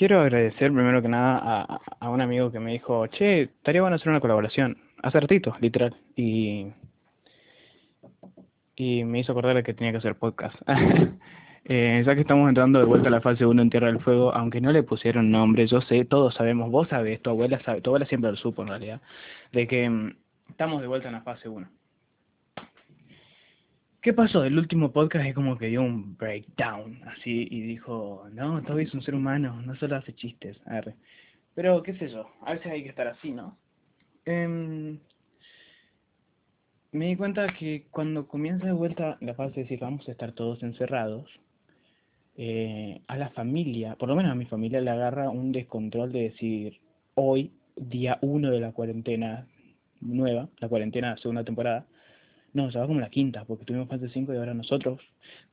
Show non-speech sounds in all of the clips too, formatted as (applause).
quiero agradecer primero que nada a, un amigo que me dijo, che, estaría bueno hacer una colaboración. Hace ratito, literal. Y, y me hizo acordar que tenía que hacer podcast. (laughs) eh, ya que estamos entrando de vuelta a la fase 1 en Tierra del Fuego, aunque no le pusieron nombre, yo sé, todos sabemos, vos sabés, tu abuela sabe, tu abuela siempre lo supo en realidad, de que mm, estamos de vuelta en la fase 1. ¿Qué pasó? El último podcast es como que dio un breakdown, así, y dijo, no, todavía es un ser humano, no solo hace chistes, arre. Pero, qué sé yo, a veces hay que estar así, ¿no? Eh, me di cuenta que cuando comienza de vuelta la fase de decir vamos a estar todos encerrados, eh, a la familia, por lo menos a mi familia, le agarra un descontrol de decir hoy, día uno de la cuarentena nueva, la cuarentena segunda temporada, no, se va como la quinta, porque tuvimos fase 5 y ahora nosotros,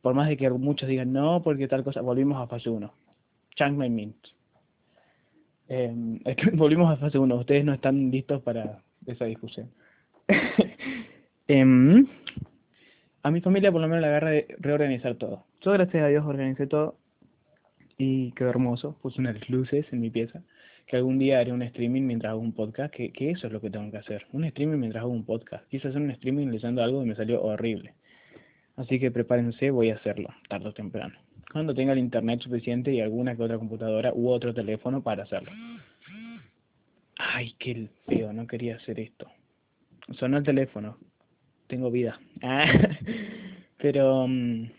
por más de que muchos digan no, porque tal cosa, volvimos a fase 1. Chang my mint. Eh, volvimos a fase 1, ustedes no están listos para esa discusión. (laughs) eh, a mi familia por lo menos la agarra de reorganizar todo. Yo gracias a Dios organicé todo y quedó hermoso. Puse unas luces en mi pieza que algún día haré un streaming mientras hago un podcast, que, que eso es lo que tengo que hacer, un streaming mientras hago un podcast. Quise hacer un streaming leyendo algo y me salió horrible. Así que prepárense, voy a hacerlo, tarde o temprano. Cuando tenga el internet suficiente y alguna que otra computadora u otro teléfono para hacerlo. Ay, qué feo, no quería hacer esto. Sonó el teléfono. Tengo vida. Ah, (laughs) pero, um,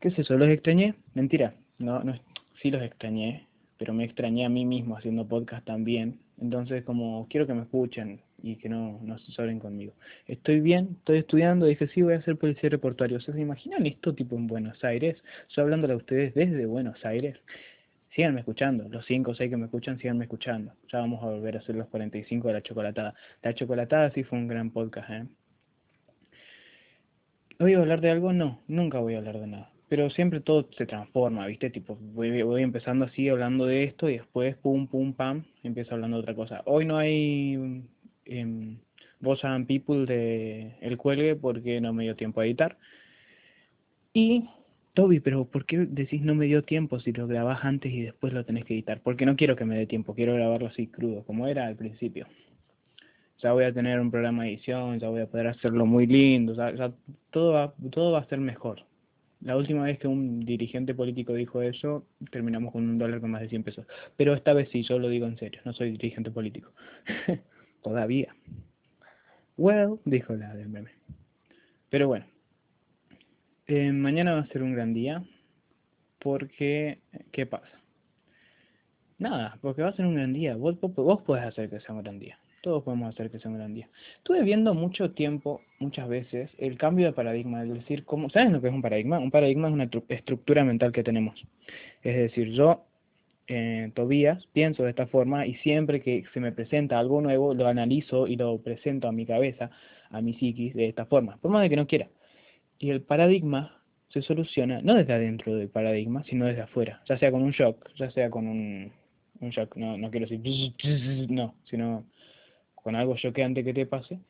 ¿qué es eso? ¿Los extrañé? Mentira. No, no, sí los extrañé, pero me extrañé a mí mismo haciendo podcast también. Entonces, como quiero que me escuchen y que no, no se conmigo. Estoy bien, estoy estudiando, dije, sí, voy a ser policía reportuario. ¿Se imaginan esto tipo en Buenos Aires? Estoy hablándole a ustedes desde Buenos Aires. Síganme escuchando, los 5 o 6 que me escuchan, síganme escuchando. Ya vamos a volver a hacer los 45 de la chocolatada. La chocolatada sí fue un gran podcast, ¿eh? ¿Voy a hablar de algo? No, nunca voy a hablar de nada pero siempre todo se transforma, ¿viste? Tipo, voy, voy empezando así hablando de esto y después, pum, pum, pam, empiezo hablando de otra cosa. Hoy no hay eh, and People de El Cuelgue porque no me dio tiempo a editar. Y, Toby, pero ¿por qué decís no me dio tiempo si lo grabás antes y después lo tenés que editar? Porque no quiero que me dé tiempo, quiero grabarlo así crudo, como era al principio. Ya voy a tener un programa de edición, ya voy a poder hacerlo muy lindo, ya, ya todo, va, todo va a ser mejor. La última vez que un dirigente político dijo eso, terminamos con un dólar con más de 100 pesos. Pero esta vez sí, yo lo digo en serio, no soy dirigente político. (laughs) Todavía. Well, dijo la del. Pero bueno, eh, mañana va a ser un gran día porque, ¿qué pasa? Nada, porque va a ser un gran día. Vos, vos, vos podés hacer que sea un gran día todos podemos hacer que sea un gran día. Estuve viendo mucho tiempo, muchas veces, el cambio de paradigma, es decir, ¿cómo, ¿sabes lo que es un paradigma? Un paradigma es una estructura mental que tenemos. Es decir, yo, eh, Tobías, pienso de esta forma y siempre que se me presenta algo nuevo, lo analizo y lo presento a mi cabeza, a mi psiquis, de esta forma, por más de que no quiera. Y el paradigma se soluciona no desde adentro del paradigma, sino desde afuera, ya sea con un shock, ya sea con un, un shock, no, no quiero decir, (laughs) no, sino con algo choqueante que te pase,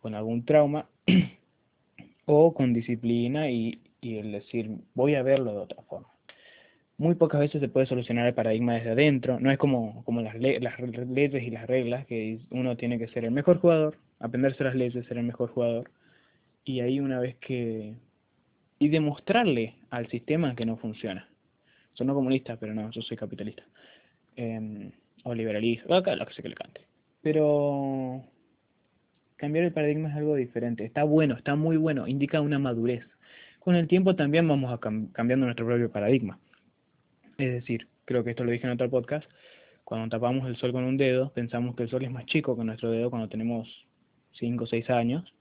con algún trauma, (clears throat) o con disciplina y, el decir, voy a verlo de otra forma. Muy pocas veces se puede solucionar el paradigma desde adentro, no es como, como las, le las leyes y las reglas, que uno tiene que ser el mejor jugador, aprenderse las leyes, ser el mejor jugador, y ahí una vez que... y demostrarle al sistema que no funciona. Soy comunista, pero no, yo soy capitalista. Eh, o liberalista, acá lo que sé que le cante. Pero cambiar el paradigma es algo diferente. Está bueno, está muy bueno, indica una madurez. Con el tiempo también vamos a cam cambiando nuestro propio paradigma. Es decir, creo que esto lo dije en otro podcast, cuando tapamos el sol con un dedo, pensamos que el sol es más chico que nuestro dedo cuando tenemos 5 o 6 años,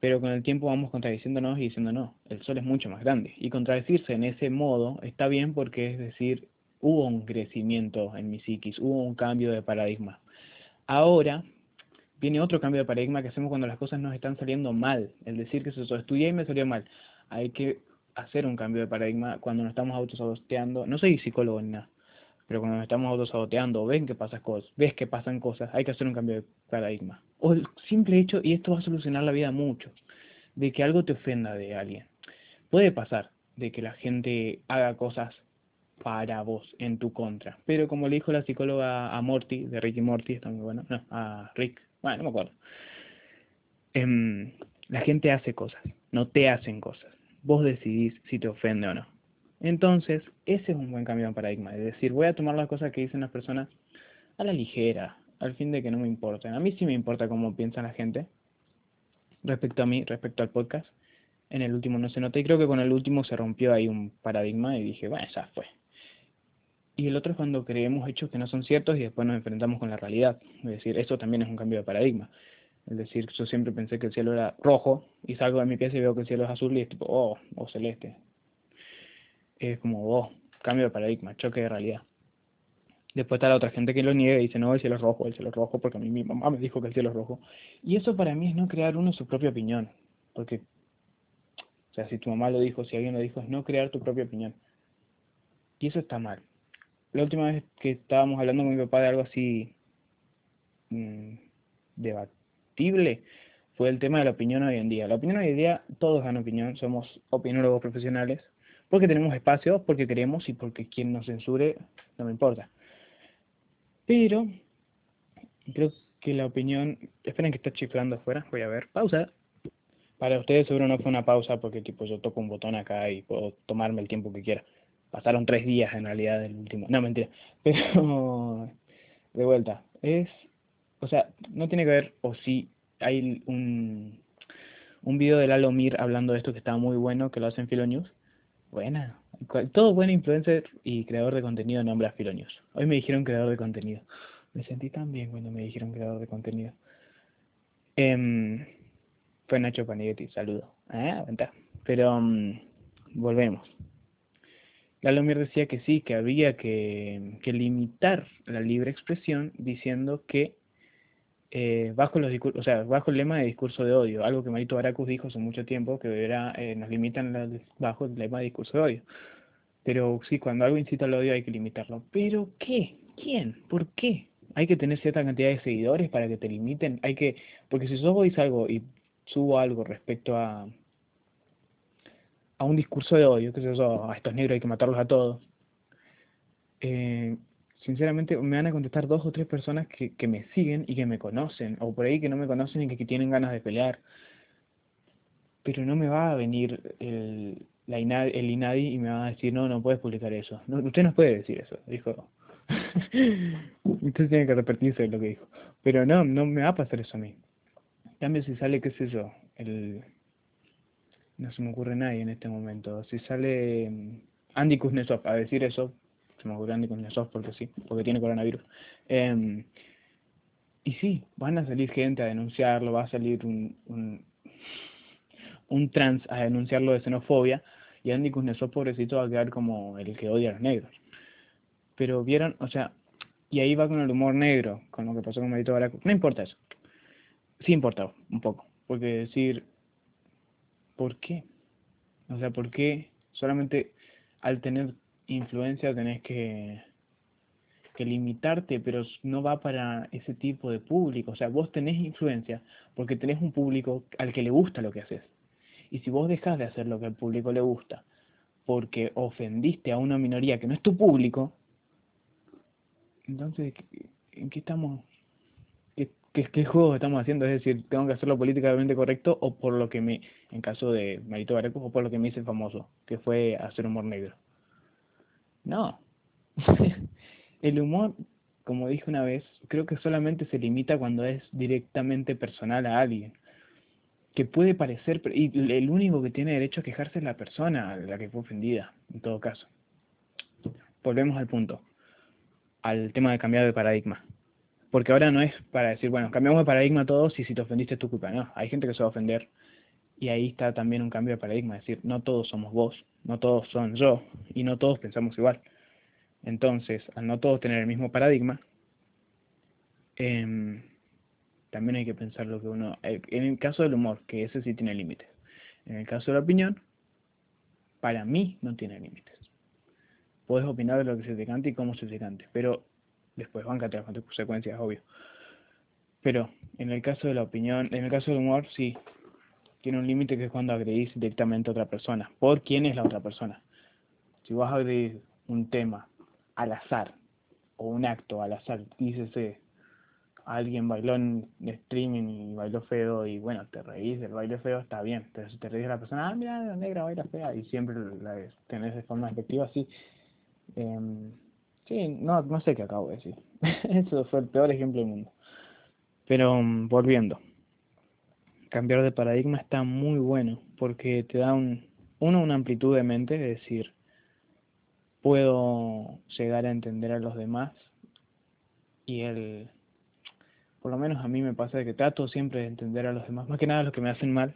pero con el tiempo vamos contradiciéndonos y diciendo no, el sol es mucho más grande. Y contradecirse en ese modo está bien porque es decir, hubo un crecimiento en mi psiquis, hubo un cambio de paradigma. Ahora viene otro cambio de paradigma que hacemos cuando las cosas nos están saliendo mal. El decir que se estudié y me salió mal. Hay que hacer un cambio de paradigma cuando nos estamos autosaboteando. No soy psicólogo ni nada, pero cuando nos estamos autosaboteando, ven que pasan cosas, ves que pasan cosas, hay que hacer un cambio de paradigma. O el simple hecho, y esto va a solucionar la vida mucho, de que algo te ofenda de alguien. Puede pasar de que la gente haga cosas para vos, en tu contra. Pero como le dijo la psicóloga a Morty, de Ricky Morty, está muy bueno, no, a Rick, bueno, no me acuerdo. Em, la gente hace cosas, no te hacen cosas. Vos decidís si te ofende o no. Entonces, ese es un buen cambio de paradigma. Es decir, voy a tomar las cosas que dicen las personas a la ligera, al fin de que no me importen. A mí sí me importa cómo piensa la gente respecto a mí, respecto al podcast. En el último no se nota y creo que con el último se rompió ahí un paradigma y dije, bueno, ya fue. Y el otro es cuando creemos hechos que no son ciertos y después nos enfrentamos con la realidad. Es decir, eso también es un cambio de paradigma. Es decir, yo siempre pensé que el cielo era rojo y salgo de mi pieza y veo que el cielo es azul y es tipo, oh, o celeste. Es como, oh, cambio de paradigma, choque de realidad. Después está la otra gente que lo niega y dice, no, el cielo es rojo, el cielo es rojo, porque a mí mi mamá me dijo que el cielo es rojo. Y eso para mí es no crear uno su propia opinión. Porque, o sea, si tu mamá lo dijo, si alguien lo dijo, es no crear tu propia opinión. Y eso está mal. La última vez que estábamos hablando con mi papá de algo así mmm, debatible, fue el tema de la opinión hoy en día. La opinión hoy en día, todos dan opinión, somos opinólogos profesionales, porque tenemos espacio, porque queremos y porque quien nos censure no me importa. Pero creo que la opinión... Esperen que está chiflando afuera, voy a ver. Pausa. Para ustedes seguro no fue una pausa porque tipo yo toco un botón acá y puedo tomarme el tiempo que quiera. Pasaron tres días en realidad del último. No, mentira. (laughs) Pero de vuelta. Es... O sea, no tiene que ver o sí hay un, un video de Lalo Mir hablando de esto que está muy bueno, que lo hacen Filo News. Buena, todo buen influencer y creador de contenido nombra a News. Hoy me dijeron creador de contenido. Me sentí tan bien cuando me dijeron creador de contenido. Eh, fue Nacho Panighetti, saludo. Ah. Pero um, volvemos. Lalomir decía que sí, que había que, que limitar la libre expresión diciendo que eh, bajo los o sea, bajo el lema de discurso de odio, algo que Marito Baracus dijo hace mucho tiempo, que era, eh, nos limitan bajo el lema de discurso de odio. Pero sí, cuando algo incita al odio hay que limitarlo. ¿Pero qué? ¿Quién? ¿Por qué? Hay que tener cierta cantidad de seguidores para que te limiten. Hay que, porque si yo dice algo y subo algo respecto a a un discurso de odio, que yo, a estos negros hay que matarlos a todos, eh, sinceramente me van a contestar dos o tres personas que, me siguen y que me conocen, o por ahí que no me conocen y que, tienen ganas de pelear. Pero no me va a venir el, la INADI, y me va a decir, no, no puedes publicar eso. Usted no puede decir eso, dijo. (laughs) usted tiene que arrepentirse de lo que dijo. Pero no, no me va a pasar eso a mí. En cambio, si sale, qué sé yo, el... No se me ocurre nadie en este momento. Si sale mm, Andy Kuznetsov a decir eso, se me ocurre Andy Kuznetsov porque sí, porque tiene coronavirus. Eh, y sí, van a salir gente a denunciarlo, va a salir un, un, un trans a denunciarlo de xenofobia, y Andy Kuznetsov, pobrecito, va a quedar como el que odia a los negros. Pero vieron, o sea, y ahí va con el humor negro, con lo que pasó con Marito Baraco. No importa eso. Sí importa un poco, porque decir, ¿por qué? O sea, ¿por qué solamente al tener influencia tenés que, que limitarte, pero no va para ese tipo de público. O sea, vos tenés influencia porque tenés un público al que le gusta lo que haces. Y si vos dejas de hacer lo que al público le gusta porque ofendiste a una minoría que no es tu público, entonces, ¿en qué estamos? ¿Qué, qué, juego estamos haciendo? Es decir, ¿tengo que hacerlo políticamente correcto o por lo que me, en caso de Marito Baracus, o por lo que me hice famoso, que fue hacer humor negro? No. (laughs) el humor, como dije una vez, creo que solamente se limita cuando es directamente personal a alguien. Que puede parecer, y el único que tiene derecho a quejarse es la persona, la que fue ofendida, en todo caso. Volvemos al punto, al tema de cambiar de paradigma. Porque ahora no es para decir, bueno, cambiamos de paradigma todos y si te ofendiste es tu culpa. No, hay gente que se va a ofender y ahí está también un cambio de paradigma, es decir, no todos somos vos, no todos son yo, y no todos pensamos igual. Entonces, al no todos tener el mismo paradigma, eh, también hay que pensar lo que uno... Eh, en el caso del humor, que ese sí tiene límites. En el caso de la opinión, para mí no tiene límites. Puedes opinar de lo que se te cante y cómo se te cante, pero después van a las consecuencias, obvio. Pero en el caso de la opinión, en el caso del humor, sí, tiene un límite que es cuando agredís directamente a otra persona. ¿Por quién es la otra persona? Si vos agredís un tema al azar o un acto al azar, dícese, alguien bailó en streaming y bailó feo y bueno, te reís del baile feo, está bien, te, te reís de la persona, ah, mira, la negra baila fea y siempre la tenés de forma efectiva así. Eh, sí, no, no sé qué acabo de decir. (laughs) Eso fue el peor ejemplo del mundo. Pero mm, volviendo, cambiar de paradigma está muy bueno porque te da un, uno, una amplitud de mente, es decir, puedo llegar a entender a los demás y el por lo menos a mí me pasa que trato siempre de entender a los demás, más que nada los que me hacen mal,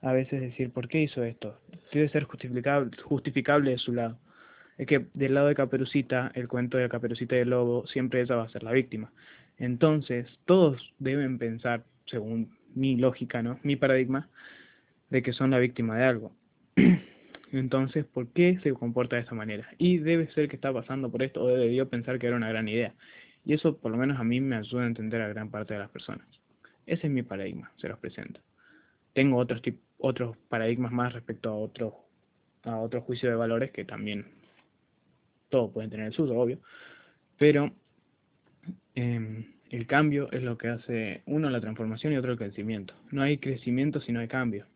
a veces decir, ¿por qué hizo esto? Debe ser justificable, justificable de su lado. Es que del lado de Caperucita, el cuento de Caperucita y el Lobo, siempre ella va a ser la víctima. Entonces, todos deben pensar, según mi lógica, ¿no? Mi paradigma, de que son la víctima de algo. (clears throat) Entonces, ¿por qué se comporta de esa manera? Y debe ser que está pasando por esto o debió pensar que era una gran idea. Y eso por lo menos a mí me ayuda a entender a gran parte de las personas. Ese es mi paradigma, se los presento. Tengo otros, otros paradigmas más respecto a otro, a otro juicio de valores que también todos pueden tener el suyo, obvio. Pero eh, el cambio es lo que hace uno la transformación y otro el crecimiento. No hay crecimiento si no hay cambio.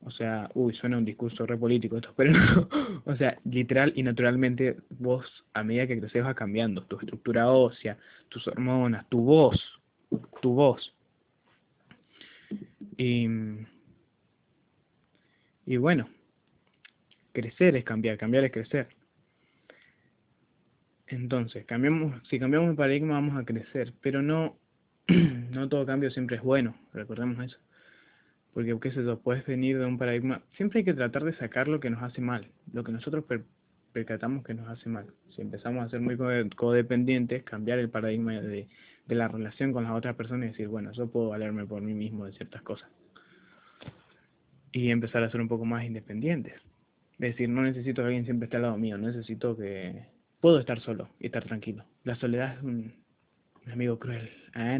O sea, uy, suena un discurso re político esto, (laughs) pero no. O sea, literal y naturalmente vos a medida que creces vas cambiando. Tu estructura ósea, tus hormonas, tu voz, tu voz. Y bueno, crecer es cambiar, cambiar es crecer. Entonces, cambiamos, si cambiamos el paradigma vamos a crecer, pero no, (clears throat) no todo cambio siempre es bueno, recordemos eso. Porque, qué sé yo, puedes venir de un paradigma, siempre hay que tratar de sacar lo que nos hace mal, lo que nosotros percatamos que nos hace mal. Si empezamos a ser muy codependientes, cambiar el paradigma de, de la relación con las otras personas y decir, bueno, yo puedo valerme por mí mismo de ciertas cosas. Y empezar a ser un poco más independientes. Es decir, no necesito que alguien siempre esté al lado mío, necesito que puedo estar solo y estar tranquilo. La soledad es un, amigo cruel. Ah,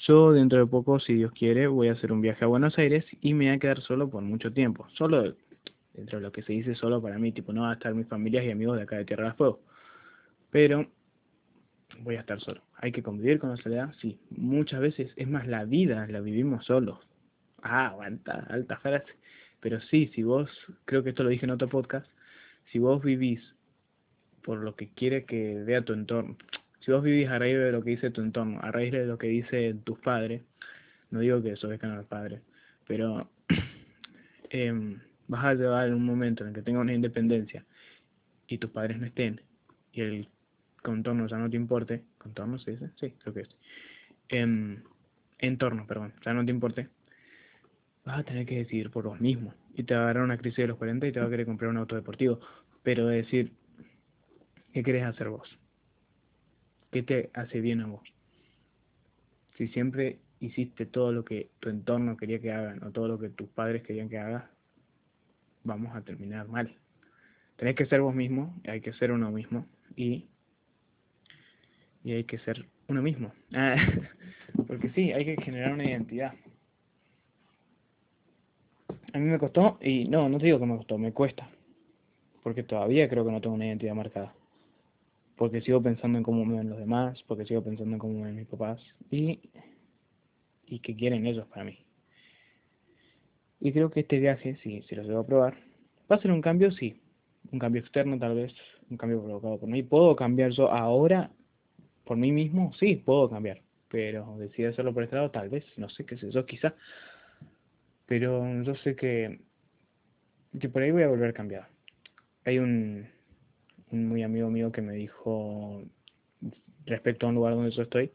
Yo dentro de poco, si Dios quiere, voy a hacer un viaje a Buenos Aires y me voy a quedar solo por mucho tiempo. Solo dentro de lo que se dice solo para mí, tipo no va a estar mis familias y amigos de acá de Tierra del Fuego. Pero voy a estar solo. Hay que convivir con la soledad, sí. Muchas veces, es más, la vida la vivimos solos. Ah, aguanta, alta frase. Pero sí, si vos, creo que esto lo dije en otro podcast, si vos vivís por lo que quiere que vea tu entorno. Si vos vivís a raíz de lo que dice tu entorno, a raíz de lo que dicen tus padres, no digo que eso a los padres, pero eh, (clears throat) vas a llegar en un momento en el que tengas una independencia y tus padres no estén y el contorno ya no te importe, contorno se dice, sí, creo que es, eh, entorno, perdón, ya no te importe, vas a tener que decidir por vos mismo y te va a agarrar una crisis de los 40 y te va a querer comprar un auto deportivo, pero decir, ¿Qué querés hacer vos? ¿Qué te hace bien a vos? Si siempre hiciste todo lo que tu entorno quería que hagan o todo lo que tus padres querían que hagas, vamos a terminar mal. Tenés que ser vos mismo, hay que ser uno mismo y, y hay que ser uno mismo. (laughs) Porque sí, hay que generar una identidad. A mí me costó, y no, no te digo que me costó, me cuesta. Porque todavía creo que no tengo una identidad marcada porque sigo pensando en cómo me ven los demás, porque sigo pensando en cómo me ven mis papás y, y qué quieren ellos para mí. Y creo que este viaje, si, si lo debo probar, va a ser un cambio, sí, un cambio externo tal vez, un cambio provocado por mí. ¿Puedo cambiar yo ahora por mí mismo? Sí, puedo cambiar, pero decido hacerlo por este lado, tal vez, no sé qué sé yo, quizá. Pero yo sé que, que por ahí voy a volver a cambiar. Hay un, un muy amigo mío que me dijo respecto a un lugar donde yo estoy,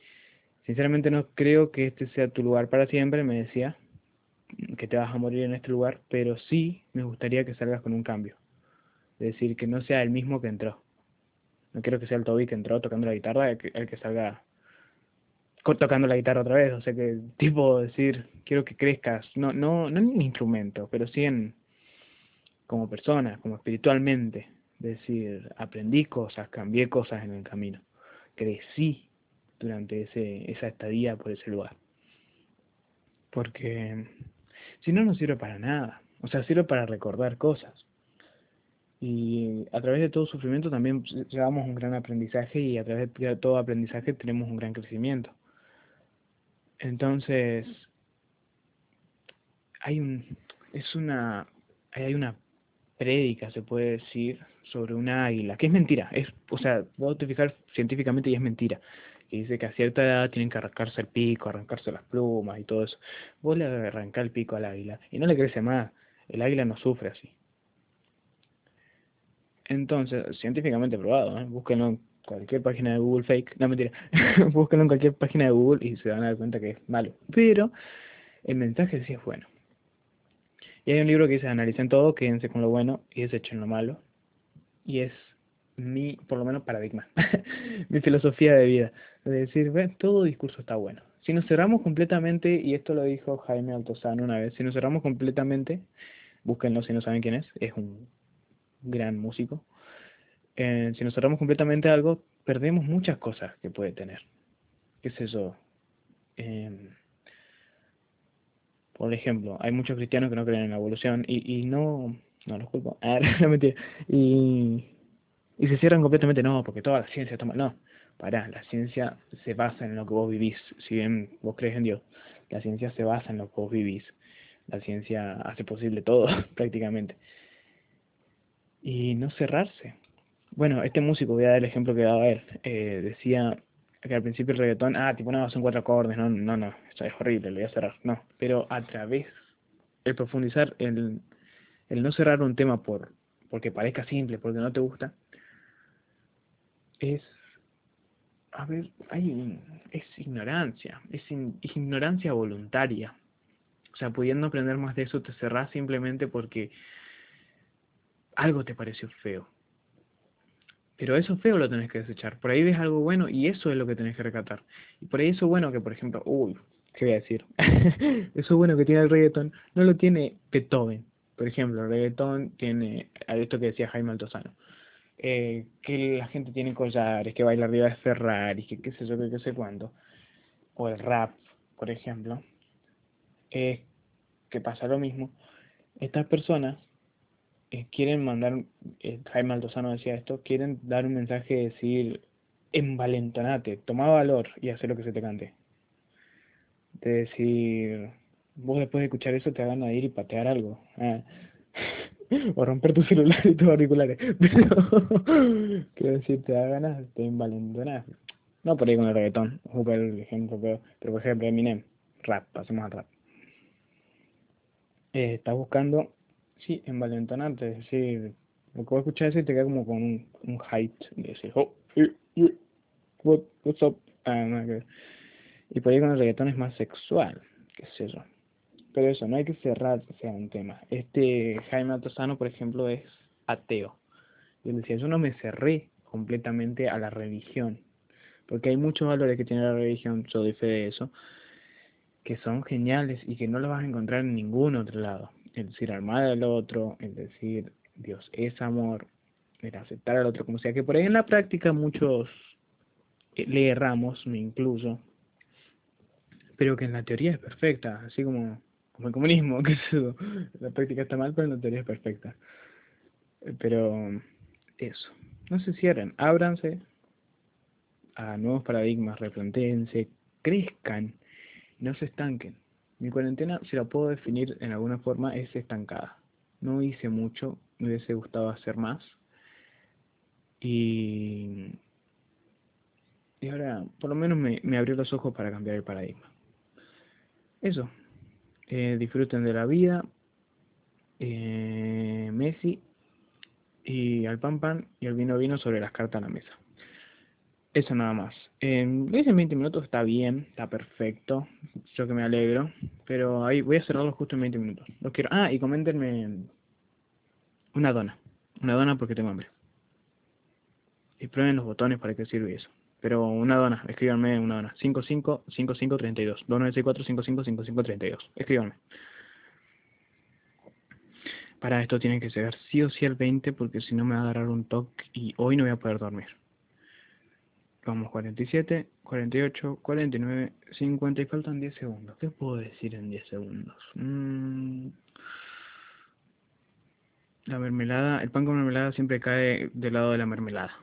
sinceramente no creo que este sea tu lugar para siempre, me decía, que te vas a morir en este lugar, pero sí me gustaría que salgas con un cambio. Es decir, que no sea el mismo que entró. No quiero que sea el Toby que entró tocando la guitarra, el que, salga tocando la guitarra otra vez. O sea, que tipo decir, quiero que crezcas, no, no, no en un instrumento, pero sí en como persona, como espiritualmente decir, aprendí cosas, cambié cosas en el camino, crecí durante ese, esa estadía por ese lugar. Porque si no, no sirve para nada. O sea, sirve para recordar cosas. Y a través de todo sufrimiento también llevamos un gran aprendizaje y a través de todo aprendizaje tenemos un gran crecimiento. Entonces, hay un, es una, hay una prédica, se puede decir, sobre una águila, que es mentira, es, o sea, puedo fijar científicamente y es mentira, que dice que a cierta edad tienen que arrancarse el pico, arrancarse las plumas y todo eso. Vos le arrancás el pico al águila y no le crece más, el águila no sufre así. Entonces, científicamente probado, ¿eh? búsquenlo en cualquier página de Google fake, no mentira, (laughs) búsquenlo en cualquier página de Google y se van a dar cuenta que es malo. Pero el mensaje sí es bueno. Y hay un libro que dice, analicen todo, quédense con lo bueno y desechen lo malo. Y es mi, por lo menos, paradigma, (laughs) mi filosofía de vida. De decir, ven, todo discurso está bueno. Si nos cerramos completamente, y esto lo dijo Jaime Altozano una vez, si nos cerramos completamente, búsquenlo si no saben quién es, es un gran músico. Eh, si nos cerramos completamente algo, perdemos muchas cosas que puede tener. ¿Qué es eso? Eh, por ejemplo, hay muchos cristianos que no creen en la evolución y, y no, no los culpo, (laughs) ah, no y, y se cierran completamente, no, porque toda la ciencia está mal, no, para, la ciencia se basa en lo que vos vivís, si bien vos crees en Dios, la ciencia se basa en lo que vos vivís, la ciencia hace posible todo (laughs) prácticamente. Y no cerrarse. Bueno, este músico, voy a dar el ejemplo que daba él, eh, decía, que al principio el reggaetón, ah, tipo, no, son cuatro acordes, no, no, no, eso es horrible, lo voy a cerrar, no. Pero a través, el profundizar, el, el no cerrar un tema por porque parezca simple, porque no te gusta, es, a ver, hay, es ignorancia, es, ignorancia voluntaria. O sea, pudiendo aprender más de eso, te cerrás simplemente porque algo te pareció feo pero eso feo lo tenés que desechar. Por ahí ves algo bueno y eso es lo que tenés que recatar. Y por ahí eso bueno que, por ejemplo, uy, ¿qué voy a decir? (laughs) eso bueno que tiene el reggaetón no lo tiene Beethoven. Por ejemplo, el reggaetón tiene, esto que decía Jaime Altozano, eh, que la gente tiene collares, que baila arriba de Ferrari, que qué sé yo, que qué sé cuánto. O el rap, por ejemplo. Es que pasa lo mismo. Estas personas eh, quieren mandar, eh, Jaime Altozano decía esto, quieren dar un mensaje de decir, envalentonate, toma valor y haz lo que se te cante. De decir, vos después de escuchar eso te hagan a ir y patear algo. Ah. (laughs) o romper tu celular y tus auriculares. (laughs) Pero, quiero decir, te da ganas, te envalentonas. No por ahí con el reggaetón, super ejemplo, pero, por ejemplo Eminem, rap, pasemos al rap. Eh, está buscando Sí, envalentonante, es decir, lo que escuchar eso y te queda como con un, un height, de decir, oh, what, what's up, ah, y por ahí con el reggaetón es más sexual, qué sé yo. Pero eso, no hay que cerrarse a un tema. Este Jaime Altozano, por ejemplo, es ateo. Y él decía, yo no me cerré completamente a la religión, porque hay muchos valores que tiene la religión, yo doy fe de eso, que son geniales y que no los vas a encontrar en ningún otro lado el decir armar al otro, el decir Dios es amor, el aceptar al otro como sea, que por ahí en la práctica muchos eh, le erramos, me incluyo, pero que en la teoría es perfecta, así como, como el comunismo, (laughs) que la práctica está mal, pero la teoría es perfecta. Eh, pero eso, no se cierren, ábranse a nuevos paradigmas, replantéense, crezcan, no se estanquen. Mi cuarentena, si la puedo definir en alguna forma, es estancada. No hice mucho, me hubiese gustado hacer más. Y, y ahora, por lo menos me, me abrió los ojos para cambiar el paradigma. Eso. Eh, disfruten de la vida. Eh, Messi y al pan pan y el vino vino sobre las cartas a la mesa. Eso nada más. En 20 minutos está bien, está perfecto. Yo que me alegro. Pero ahí voy a cerrarlo justo en 20 minutos. Los quiero. Ah, y coméntenme una dona. Una dona porque tengo hambre. Y prueben los botones para qué sirve eso. Pero una dona, escríbanme una dona. 555532. 2964555532. Escríbanme. Para esto tienen que ser sí o sí el 20 porque si no me va a dar un toque y hoy no voy a poder dormir. Vamos, 47, 48, 49, 50 y faltan 10 segundos. ¿Qué puedo decir en 10 segundos? Mm. La mermelada, el pan con mermelada siempre cae del lado de la mermelada.